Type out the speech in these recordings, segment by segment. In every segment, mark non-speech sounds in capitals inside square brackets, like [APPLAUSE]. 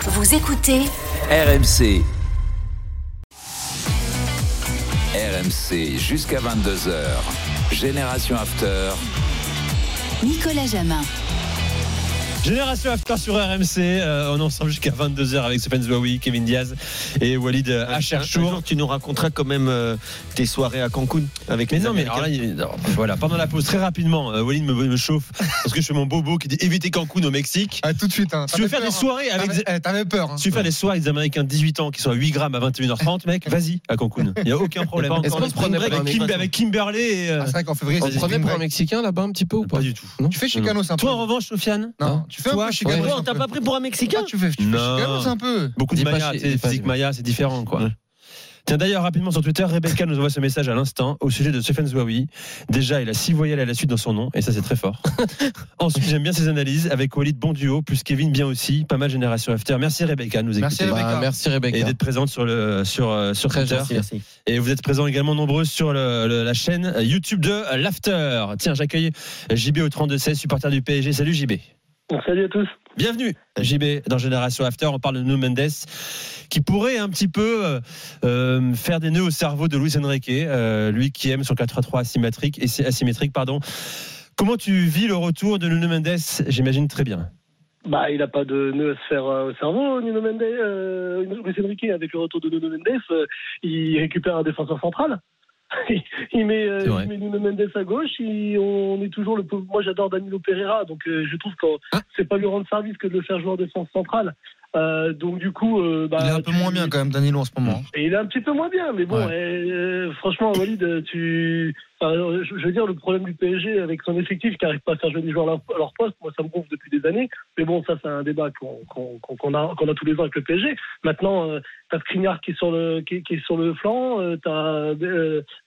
Vous écoutez RMC. RMC jusqu'à 22h. Génération After. Nicolas Jamin. Génération After sur RMC, euh, on est ensemble jusqu'à 22h avec Stéphane Zouaoui, Kevin Diaz et Walid Acharchour. Tu nous raconteras quand même euh, tes soirées à Cancun avec Mais les non, mais Américains. alors là, il- non, voilà, pendant la pause, très rapidement, euh, Walid me, me chauffe parce que je fais mon bobo qui dit éviter Cancun au Mexique. Ah, tout de suite. Hein. Si tu veux T'avais faire des peur, soirées hein. avec T'avais- des- eh, T'avais peur. hein. Si tu veux faire des soirées avec des Américains de 18 ans qui sont à 8 grammes à 21h30, mec, vas-y à Cancun. Il n'y a aucun [LAUGHS] problème. Est-ce qu'on se prenait avec, pour un Kim- avec Kimberley et. euh, Ah, c'est vrai qu'en février, On c'est se prenait spring pour un break. Mexicain là-bas un petit peu ou pas pas du tout. Tu fais Chicano, c'est un peu. Toi, en revanche, Sofiane? Non, tu fais un peu Chicano. ouais. c'est on un t'a peu. pas pris pour un Mexicain Ah, tu fais, tu fais c'est un peu. Beaucoup de Maya, physique Maya, c'est différent quoi. Tiens d'ailleurs rapidement sur Twitter, Rebecca nous envoie ce message à l'instant au sujet de Stéphane Zouaoui. Déjà, il a six voyelles à la suite dans son nom et ça c'est très fort. [LAUGHS] Ensuite, j'aime bien ses analyses avec Walid bon duo plus Kevin bien aussi, pas mal génération after. Merci Rebecca de nous Merci, écouter Rebecca. Bah, Merci et Rebecca. d'être présente sur le sur euh, sur Twitter. gentil, merci. Et vous êtes présents également nombreux sur le- le- la chaîne YouTube de l'After. Tiens, j'accueille JB au 32 16 supporter du PSG. Salut JB. Salut à tous. Bienvenue, JB, dans Génération After. On parle de Nuno Mendes, qui pourrait un petit peu euh, euh, faire des nœuds au cerveau de Luis Enrique, euh, lui qui aime son 4-3-3 asymétrique, asymétrique. Pardon. Comment tu vis le retour de Nuno Mendes J'imagine très bien. Bah, il n'a pas de nœud à se faire au cerveau, Nuno Mendes. Euh, Luis Enrique, avec le retour de Nuno Mendes, il récupère un défenseur central. [LAUGHS] il, met, euh, il met Nuno Mendes à gauche. il- on est toujours le. pauvre- Moi, j'adore Danilo Pereira, donc euh, je trouve que c'est pas lui rendre service que de le faire jouer en défense centrale. Euh, donc du coup, euh, bah, Il est un peu moins bien quand même, Danilo, en ce moment. Et il est un petit peu moins bien, mais bon, Ouais. euh, franchement, Walid, tu, enfin, je, veux dire, le problème du PSG avec son effectif qui n'arrive pas à faire jouer des joueurs à leur, poste, moi, ça me gonfle depuis des années. Mais bon, ça, c'est un débat qu'on qu'on a, qu'on a tous les ans avec le PSG. Maintenant, t'as Skriniar qui est sur le, qui, est- qui est sur le flanc, t'as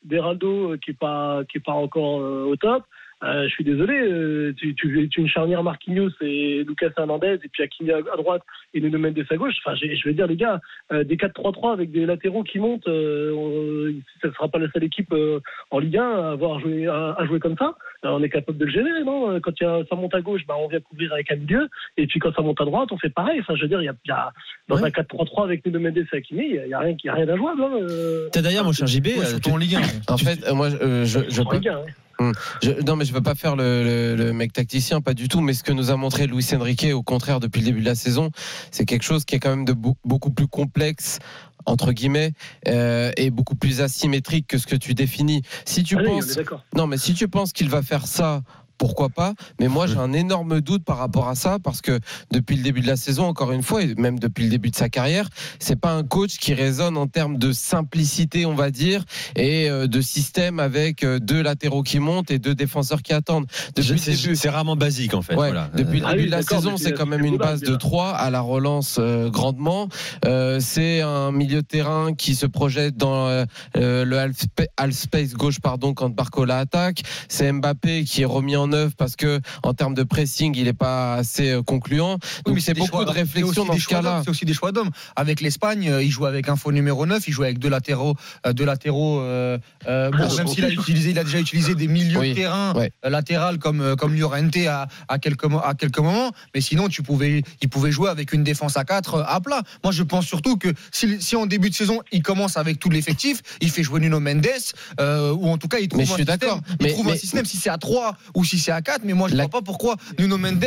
Beraldo qui est pas, qui est pas encore au top. Euh, je suis désolé, euh, tu, tu, tu une charnière Marquinhos et Lucas Hernandez et puis Hakimi à, à droite et Nuno Mendes à gauche. Enfin, je veux dire, les gars, euh, des 4-3-3 avec des latéraux qui montent, euh, on- ça ne sera pas la seule équipe euh, en Ligue 1 à avoir joué, à, à jouer comme ça. On est capable de le gérer, non? Quand il y a- ça monte à gauche, bah, on vient couvrir avec un milieu, et puis quand ça monte à droite, on fait pareil. Enfin, je veux dire, il y a, il y a- dans Ouais. un 4-3-3 avec Nuno Mendes et Hakimi, il n'y a, rien qui- il y a rien d'injouable. Hein, euh, Tiens, d'ailleurs, mon cher JB, Ouais, euh, en Ligue 1. En fait, euh, moi, euh, je, je en peux- Ligue 1, hein. je- non, mais je veux pas faire le, le- le mec tacticien, pas du tout. Mais ce que nous a montré Luis Enrique, au contraire, depuis le début de la saison, c'est quelque chose qui est quand même de beau- beaucoup plus complexe entre guillemets euh, et beaucoup plus asymétrique que ce que tu définis. Si tu Allez, penses. Non, mais si tu penses qu'il va faire ça, pourquoi pas Mais moi, j'ai un énorme doute par rapport à ça parce que depuis le début de la saison, encore une fois, et même depuis le début de sa carrière, c'est pas un coach qui résonne en termes de simplicité, on va dire, et euh, de système avec euh, deux latéraux qui montent et deux défenseurs qui attendent. C'est rarement basique en fait. Ouais, voilà. depuis le Ah début oui, de la saison, c'est quand même une base de déjà. 3 à la relance euh, grandement. Euh, c'est un milieu de terrain qui se projette dans euh, le half, half space gauche pardon quand Barcola attaque. C'est Mbappé qui est remis en œuvre parce que en termes de pressing, il n'est pas assez euh, concluant. Oui, Donc mais c'est beaucoup choix- de réflexion dans ce cas-là. C'est aussi des choix d'hommes. Avec l'Espagne, euh, il joue avec un faux numéro 9, il joue avec deux latéraux, euh, deux latéraux. euh, euh, bon, Ah, même s'il a utilisé, il a déjà utilisé des milieux Oui, de terrain ouais. latéral comme comme Llorente à, à quelques à quelques moments. Mais sinon, tu pouvais, il pouvait jouer avec une défense à 4 à plat. Moi, je pense surtout que si, si en début de saison, il commence avec tout l'effectif, il fait jouer Nuno Mendes, euh, ou en tout cas, il trouve Mais je un suis système. Il Mais- trouve un système si c'est à 3 ou si c'est à 4 Mais moi, je ne La- vois pas pourquoi Nuno Mendes,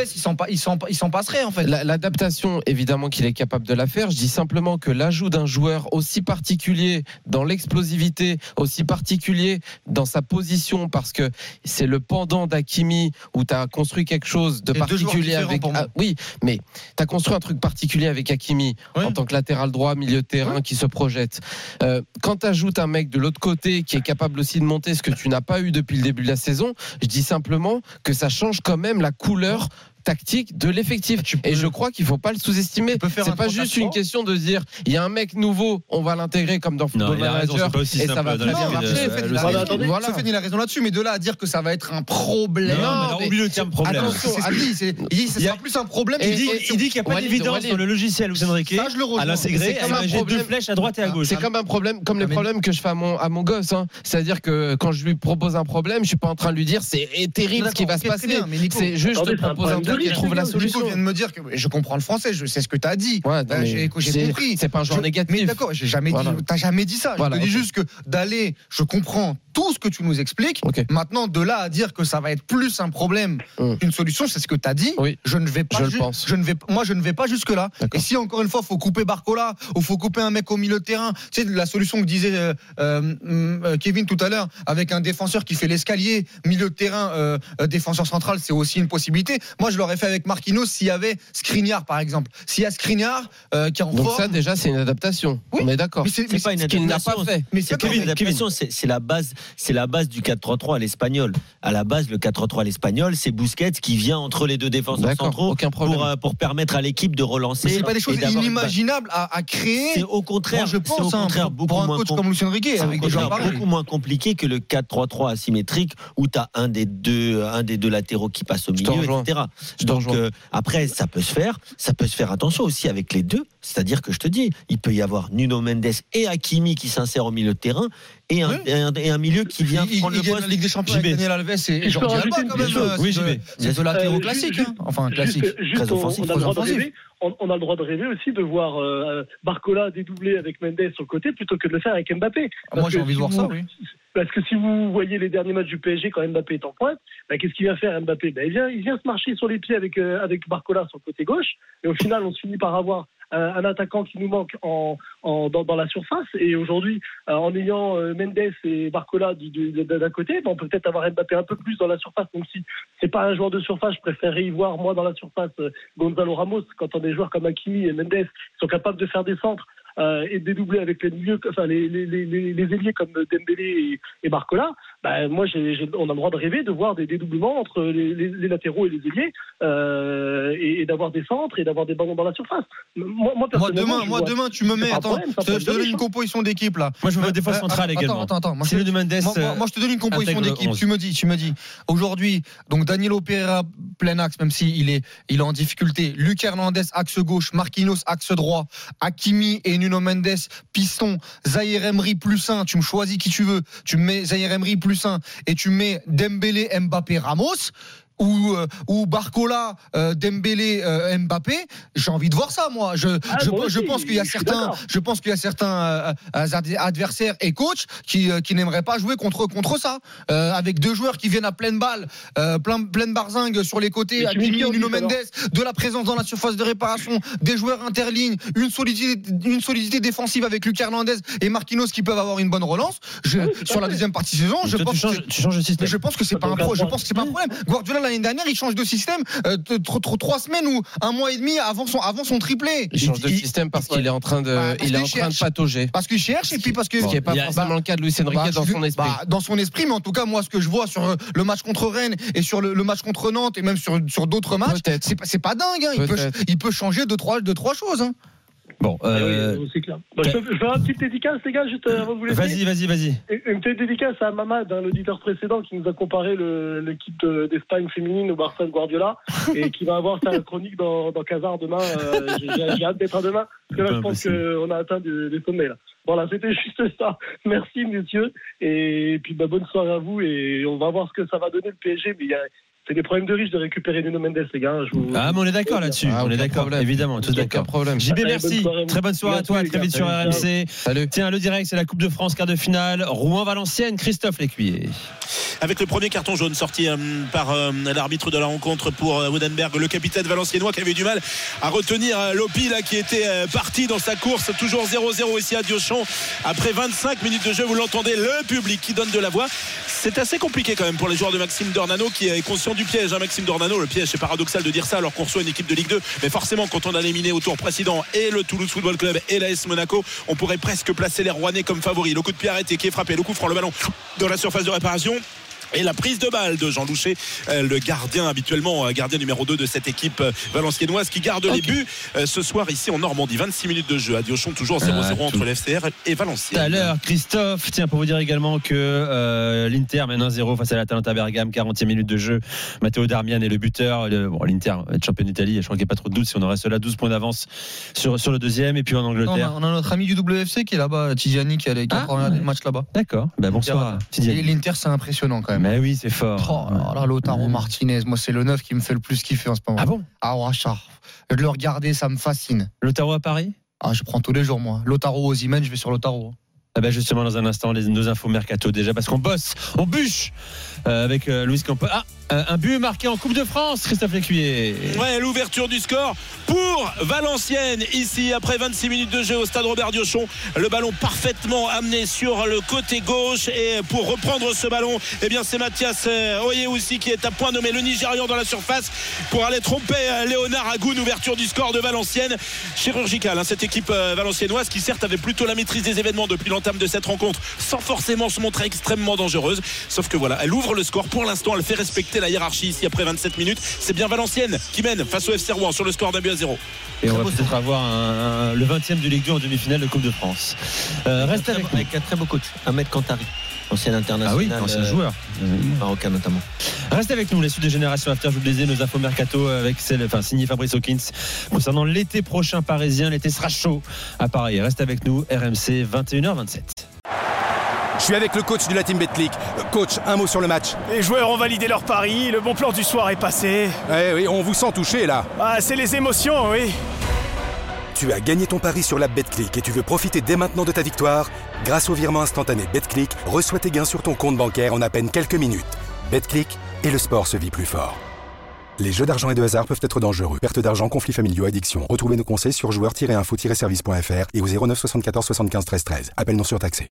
il s'en passerait en fait. La- L'adaptation, évidemment qu'il est capable de la faire. Je dis simplement que l'ajout d'un joueur aussi particulier dans l'explosivité, aussi particulier dans sa position, parce que c'est le pendant d'Akimi où tu as construit quelque chose de particulier avec. pour moi. Ah, oui, mais tu as construit un truc particulier avec Akimi Ouais. en tant que latéral droit, milieu de terrain qui se projette. Euh, quand tu ajoutes un mec de l'autre côté qui est capable aussi de monter ce que tu n'as pas eu depuis le début de la saison, je dis simplement que ça change quand même la couleur tactique de l'effectif. Peux- Et je crois qu'il faut pas le sous-estimer. C'est pas juste 3-4-3. une question de dire il y a un mec nouveau, on va l'intégrer comme dans Football il a raison, Manager c'est pas aussi et ça va très la bien marcher. euh, il a raison. Il là-dessus, mais de là à dire que ça va être un problème. Non, mais le terme problème. C'est c'est- il dit que ce Il y a- sera plus un problème. Il dit, il qu'il n'y a pas d'évidence dans le logiciel Luis Enrique Ça, je le rejoins. à l'intégrer. C'est comme à un mettre deux problème. flèches à droite et à gauche. C'est comme un problème, comme les Ah, problèmes que je fais à mon, à mon gosse. hein. C'est-à-dire que quand je lui propose un problème, je suis pas en train de lui dire c'est terrible ce qui va se passer. C'est juste Attendez, de c'est un proposer un problème de truc riche, trouve la solution. Nico vient de me dire que je comprends le français, je sais ce que tu as dit. Ouais, Euh, mais j'ai compris. C'est pas un genre Je- Mais négatif. d'accord, j'ai jamais Voilà. dit, t'as jamais dit ça. Voilà, je te dis juste que d'aller, je comprends tout ce que tu nous expliques. Maintenant, de là à dire que ça va être plus un problème Hum. qu'une solution, c'est ce que tu as dit. Oui. Je ne vais pas. Je le pense. Je ne vais, moi, je ne vais pas jusque là. D'accord. Et si encore une fois, faut couper Barcola ou faut couper un mec au milieu de terrain, tu sais la solution que disait euh, euh, euh, Kevin tout à l'heure, avec un défenseur qui fait l'escalier, milieu de terrain, euh, défenseur central, c'est aussi une possibilité. Moi, je l'aurais fait avec Marquinhos s'il y avait Skriniar, par exemple. S'il y a Skriniar euh, qui est en Donc forme, ça déjà c'est une adaptation. Oui. On est d'accord. mais c'est pas une Ce qu'il n'a pas adaptation. fait. mais C'est une adaptation, c'est la base, c'est la base du 4-3-3 à l'espagnol. À la base, le 4-3-3 à l'espagnol, c'est Busquets qui vient entre les deux défenseurs centraux pour, euh, pour permettre à l'équipe de relancer. C'est pas des choses inimaginables à, à créer. C'est au contraire, Moi, je c'est au pense, hein, contraire pour, beaucoup pour un moins coach com- comme Lucien Riquet, avec des gens beaucoup moins compliqué que le 4-3-3 asymétrique où tu as un des deux un des deux latéraux qui passe au milieu, etc. Donc euh, après ça peut se faire, ça peut se faire attention aussi avec les deux, c'est-à-dire que je te dis, il peut y avoir Nuno Mendes et Hakimi qui s'insèrent au milieu de terrain et un, Oui. et un, et un milieu qui vient il, prendre il le poste. la Ligue des Champions avec. Daniel Alves et Jordi Alba quand même. euh, Oui, c'est de- C'est de latéraux classiques. juste- hein. Enfin, classique. juste, Très on, offensif, on a très le droit de offensif. rêver. On, on a le droit de rêver aussi de voir euh, Barcola dédoubler avec Mendes sur le côté plutôt que de le faire avec Mbappé. Ah, Moi, j'ai envie de voir ça, oui. Parce que si vous voyez les derniers matchs du PSG quand Mbappé est en pointe, bah, qu'est-ce qu'il vient faire Mbappé? Bah, il, vient, il vient se marcher sur les pieds avec, euh, avec Barcola sur le côté gauche. Et au final, on se finit par avoir un, un attaquant qui nous manque en, dans, la surface. Et aujourd'hui, euh, en ayant euh, Mendes et Barcola d'un côté, on peut peut-être avoir Mbappé un peu plus dans la surface. Même si c'est pas un joueur de surface, je préférerais y voir moi dans la surface euh, Gonzalo Ramos. Quand on a des joueurs comme Hakimi et Mendes qui sont capables de faire des centres euh, et dédoubler avec les milieux, enfin les, les, les, ailiers comme Dembélé et Barcola, bah, moi on a le droit de rêver de voir des dédoublements entre les, les- les latéraux et les ailiers euh, et, et d'avoir des centres et d'avoir des ballons dans la surface. Moi, moi, Moi personnellement, demain, moi vois- demain, tu me mets. Attends, problème, je te- je te problème donne une composition d'équipe là. Moi, je me vois des fois Euh, centrale attends, également. Attends, attends. Moi, Si je- le Mendes, moi, moi- euh, moi, je te donne une composition d'équipe. 11. Tu me dis, tu me dis. Aujourd'hui, donc Danilo Pereira plein axe, même s'il est, il est en difficulté. Luc Hernandez axe gauche, Marquinhos axe droit, Hakimi et Nuno Mendes piston, Zahir Emery plus 1. Tu me choisis qui tu veux. Tu me mets Zahir Emery plus 1 et tu mets Dembélé, Mbappé, Ramos. Ou, euh, ou Barcola, euh, Dembélé, euh, Mbappé, j'ai envie de voir ça, moi. Je, Ah, je, moi je aussi, pense qu'il y a certains, d'accord. je pense qu'il y a certains ad- adversaires et coachs qui, euh, qui n'aimeraient pas jouer contre, contre ça. Euh, avec deux joueurs qui viennent à pleine balle, euh, plein, pleine barzingue sur les côtés, Hakimi, Nuno Mendes, de la présence dans la surface de réparation, des joueurs interlignes, une solidité, une solidité défensive avec Luc Hernandez et Marquinhos qui peuvent avoir une bonne relance. Je, Oui, tout à sur la deuxième partie de saison, je pense tu changes, que tu changes je pense que c'est Ça pas un peut pro, je faire pense que c'est pas un problème. Guardiola l'année dernière, il change de système euh, trois semaines ou un mois et demi avant son avant son triplé. Il change de Il- système parce qu'il est en train de, Bah, il est en train de patauger. parce qu'il cherche et puis parce que Ce qui n'est pas forcément le cas de Luis Enrique Bah, dans je- son esprit. bah, dans son esprit, mais en tout cas, moi, ce que je vois sur euh, le match contre Rennes et sur le, le match contre Nantes et même sur, sur d'autres matchs, c'est pas, dingue. hein. Il, peut, il peut changer de trois, de trois choses. hein. Bon, Ah oui, euh, euh, c'est clair. Bah, je, je faire une petite dédicace, les gars, juste euh, avant de vous laisser. vas-y, vas-y, vas-y. Une petite dédicace à Mamad, hein, l'auditeur précédent, qui nous a comparé l'équipe de- d'Espagne féminine au Barça de Guardiola [LAUGHS] et qui va avoir sa chronique dans, dans Casar demain. Euh, J'ai hâte d'être à demain parce que là, je pense qu'on a atteint des, des sommets. Là. Voilà, c'était juste ça. Merci, messieurs. Et puis, bah, bonne soirée à vous. Et on va voir ce que ça va donner le PSG. Mais il y a- c'est des problèmes de riches de récupérer Nuno Mendes, les gars. Je vous- Ah, mais on est d'accord là-dessus. Ah, on est d'accord, évidemment, tous d'accord. problème. JB, merci. bonne. Très bonne soirée à toi. Très vite sur Salut. RMC. Salut. Tiens, le direct, c'est la Coupe de France, quart de finale. Rouen-Valenciennes, Christophe Lécuyer. avec le premier carton jaune sorti euh, par euh, l'arbitre de la rencontre pour euh, Woudenberg, le capitaine valenciennois qui avait du mal à retenir euh, Lopi là, qui était euh, parti dans sa course, toujours 0-0 ici à Diochon. Après 25 minutes de jeu, vous l'entendez, le public qui donne de la voix. C'est assez compliqué quand même pour les joueurs de Maxime Dornano qui est conscient du piège. hein, Maxime Dornano, le piège, c'est paradoxal de dire ça alors qu'on reçoit une équipe de Ligue 2. Mais forcément, quand on a éliminé au tour précédent et le Toulouse Football Club et l'AS Monaco, on pourrait presque placer les Rouennais comme favoris. Le coup de pied arrêté qui est frappé, le coup franc, le ballon dans la surface de réparation. Et la prise de balle de Jean Loucher, euh, le gardien habituellement, euh, gardien numéro 2 de cette équipe euh, valenciennoise qui garde les buts ce soir ici en Normandie. 26 minutes de jeu à Diochon, toujours 0-0 Ah, entre l'FCR et Tout à Valenciennes. l'heure, Christophe, tiens, pour vous dire également que euh, l'Inter mène 1-0 face à l'Atalanta Bergame, 40e minute de jeu. Matteo Darmian est le buteur. Le- bon, L'Inter est champion d'Italie, je crois qu'il n'y a pas trop de doute si on en reste là, 12 points d'avance sur, sur le deuxième. Et puis en Non, on, a, Angleterre. on a notre ami du WFC qui est là-bas, Tijani, qui a les quatre Ah, ouais. matchs là-bas. D'accord, ben, bonsoir. L'Inter, c'est impressionnant quand même. Mais oui, c'est fort. Oh là là, Lautaro Ouais. Martinez, moi c'est le neuf qui me fait le plus kiffer en ce moment. Ah bon? Ah ouais, ça. De le regarder, ça me fascine. Lautaro à Paris? Ah, je prends tous les jours moi. Lautaro Osimhen, je vais sur Lautaro. Ah ben justement dans un instant les, nos infos mercato déjà parce qu'on bosse, on bûche euh, avec euh, Luis Campos. Ah euh, un but marqué en Coupe de France, Christophe Lécuyer. Ouais, l'ouverture du score pour Valenciennes ici après 26 minutes de jeu au stade Robert Diochon. Le ballon parfaitement amené sur le côté gauche et pour reprendre ce ballon, eh bien c'est Mathias aussi qui est à point nommé le Nigérian dans la surface pour aller tromper Léonard Agoun. Ouverture du score de Valenciennes, chirurgicale. hein, cette équipe valenciennoise qui certes avait plutôt la maîtrise des événements depuis l'entame de cette rencontre, sans forcément se montrer extrêmement dangereuse. Sauf que voilà, elle ouvre le score. Pour l'instant, elle fait respecter la hiérarchie ici après 27 minutes. C'est bien Valenciennes qui mène face au FC Rouen sur le score d'un but à zéro. Et on va peut-être avoir un- un- le 20e de Ligue 2 en demi-finale de Coupe de France. Euh, reste avec un très beau coach, Ahmed Kantari, ancien Ah international. oui, ancien euh, joueur. Marocain notamment. Reste avec nous, les suites de Génération After, je vous le disais, nos infos mercato avec celle, enfin, signé Fabrice Hawkins concernant l'été prochain parisien. L'été sera chaud à Paris. Reste avec nous, RMC 21h27. Je suis avec le coach de la team Betclic. Euh, Coach, un mot sur le match. Les joueurs ont validé leur pari, le bon plan du soir est passé. Eh oui, on vous sent touché là. Ah, c'est les émotions, oui. Tu as gagné ton pari sur la Betclic et tu veux profiter dès maintenant de ta victoire Grâce au virement instantané Betclic, reçois tes gains sur ton compte bancaire en à peine quelques minutes. Betclic et le sport se vit plus fort. Les jeux d'argent et de hasard peuvent être dangereux. Perte d'argent, conflits familiaux, addiction. Retrouvez nos conseils sur joueurs-info-service.fr et au 09 74 75 13 13. Appel non surtaxé.